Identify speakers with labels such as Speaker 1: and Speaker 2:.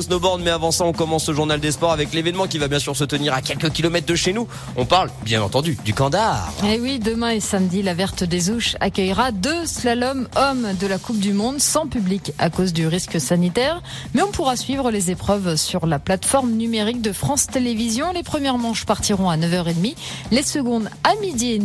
Speaker 1: Snowboard, mais avant ça, on commence ce journal des sports avec l'événement qui va bien sûr se tenir à quelques kilomètres de chez nous. On parle, bien entendu, du Candar.
Speaker 2: Et eh oui, demain et samedi, la Verte des Ouches accueillera deux slaloms hommes de la Coupe du Monde sans public à cause du risque sanitaire. Mais on pourra suivre les épreuves sur la plateforme numérique de France Télévisions. Les premières manches partiront à 9h30, les secondes à midi et demi.